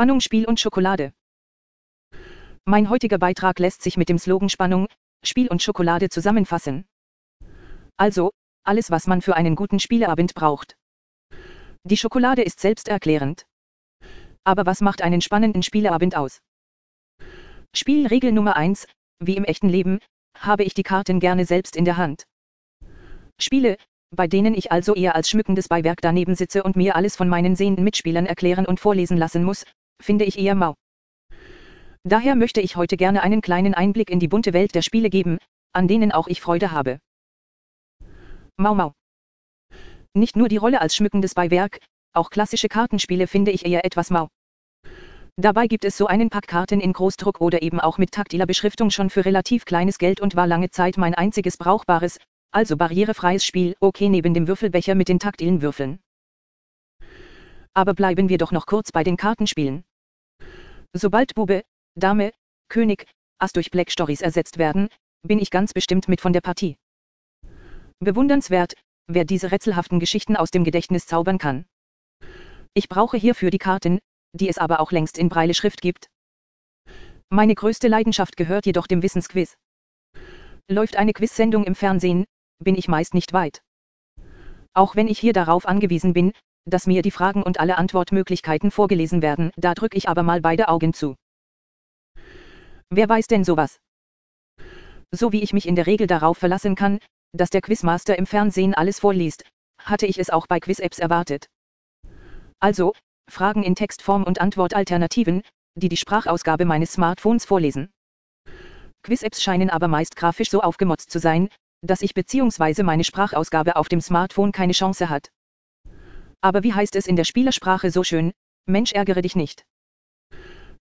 Spannung, Spiel und Schokolade. Mein heutiger Beitrag lässt sich mit dem Slogan Spannung, Spiel und Schokolade zusammenfassen. Also, alles was man für einen guten Spieleabend braucht. Die Schokolade ist selbsterklärend. Aber was macht einen spannenden Spieleabend aus? Spielregel Nummer 1, wie im echten Leben, habe ich die Karten gerne selbst in der Hand. Spiele, bei denen ich also eher als schmückendes Beiwerk daneben sitze und mir alles von meinen sehenden Mitspielern erklären und vorlesen lassen muss, finde ich eher mau. Daher möchte ich heute gerne einen kleinen Einblick in die bunte Welt der Spiele geben, an denen auch ich Freude habe. Mau Mau. Nicht nur die Rolle als schmückendes Beiwerk, auch klassische Kartenspiele finde ich eher etwas mau. Dabei gibt es so einen Pack Karten in Großdruck oder eben auch mit taktiler Beschriftung schon für relativ kleines Geld und war lange Zeit mein einziges brauchbares, also barrierefreies Spiel, okay neben dem Würfelbecher mit den taktilen Würfeln. Aber bleiben wir doch noch kurz bei den Kartenspielen. Sobald Bube, Dame, König, Ass durch Black Stories ersetzt werden, bin ich ganz bestimmt mit von der Partie. Bewundernswert, wer diese rätselhaften Geschichten aus dem Gedächtnis zaubern kann. Ich brauche hierfür die Karten, die es aber auch längst in Breile Schrift gibt. Meine größte Leidenschaft gehört jedoch dem Wissensquiz. Läuft eine Quizsendung im Fernsehen, bin ich meist nicht weit. Auch wenn ich hier darauf angewiesen bin, dass mir die Fragen und alle Antwortmöglichkeiten vorgelesen werden, da drücke ich aber mal beide Augen zu. Wer weiß denn sowas? So wie ich mich in der Regel darauf verlassen kann, dass der Quizmaster im Fernsehen alles vorliest, hatte ich es auch bei Quiz-Apps erwartet. Also, Fragen in Textform und Antwortalternativen, die die Sprachausgabe meines Smartphones vorlesen. Quiz-Apps scheinen aber meist grafisch so aufgemotzt zu sein, dass ich bzw. meine Sprachausgabe auf dem Smartphone keine Chance hat. Aber wie heißt es in der Spielersprache so schön, Mensch ärgere dich nicht.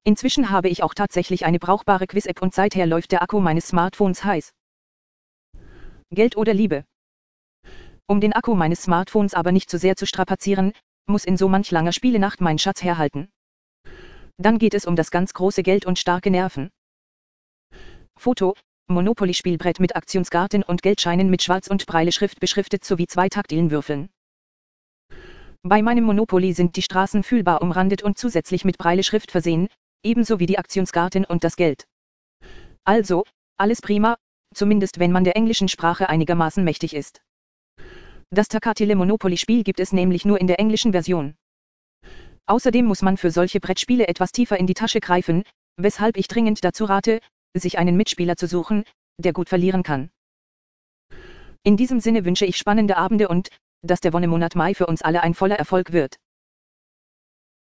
Inzwischen habe ich auch tatsächlich eine brauchbare Quiz-App und seither läuft der Akku meines Smartphones heiß. Geld oder Liebe? Um den Akku meines Smartphones aber nicht zu sehr zu strapazieren, muss in so manch langer Spielenacht mein Schatz herhalten. Dann geht es um das ganz große Geld und starke Nerven. Foto, Monopoly-Spielbrett mit Aktionskarten und Geldscheinen mit Schwarz- und Breile-Schrift beschriftet sowie zwei taktilen Würfeln. Bei meinem Monopoly sind die Straßen fühlbar umrandet und zusätzlich mit Breile-Schrift versehen, ebenso wie die Aktionskarten und das Geld. Also, alles prima, zumindest wenn man der englischen Sprache einigermaßen mächtig ist. Das takatile Monopoly-Spiel gibt es nämlich nur in der englischen Version. Außerdem muss man für solche Brettspiele etwas tiefer in die Tasche greifen, weshalb ich dringend dazu rate, sich einen Mitspieler zu suchen, der gut verlieren kann. In diesem Sinne wünsche ich spannende Abende und, dass der Wonnemonat Mai für uns alle ein voller Erfolg wird.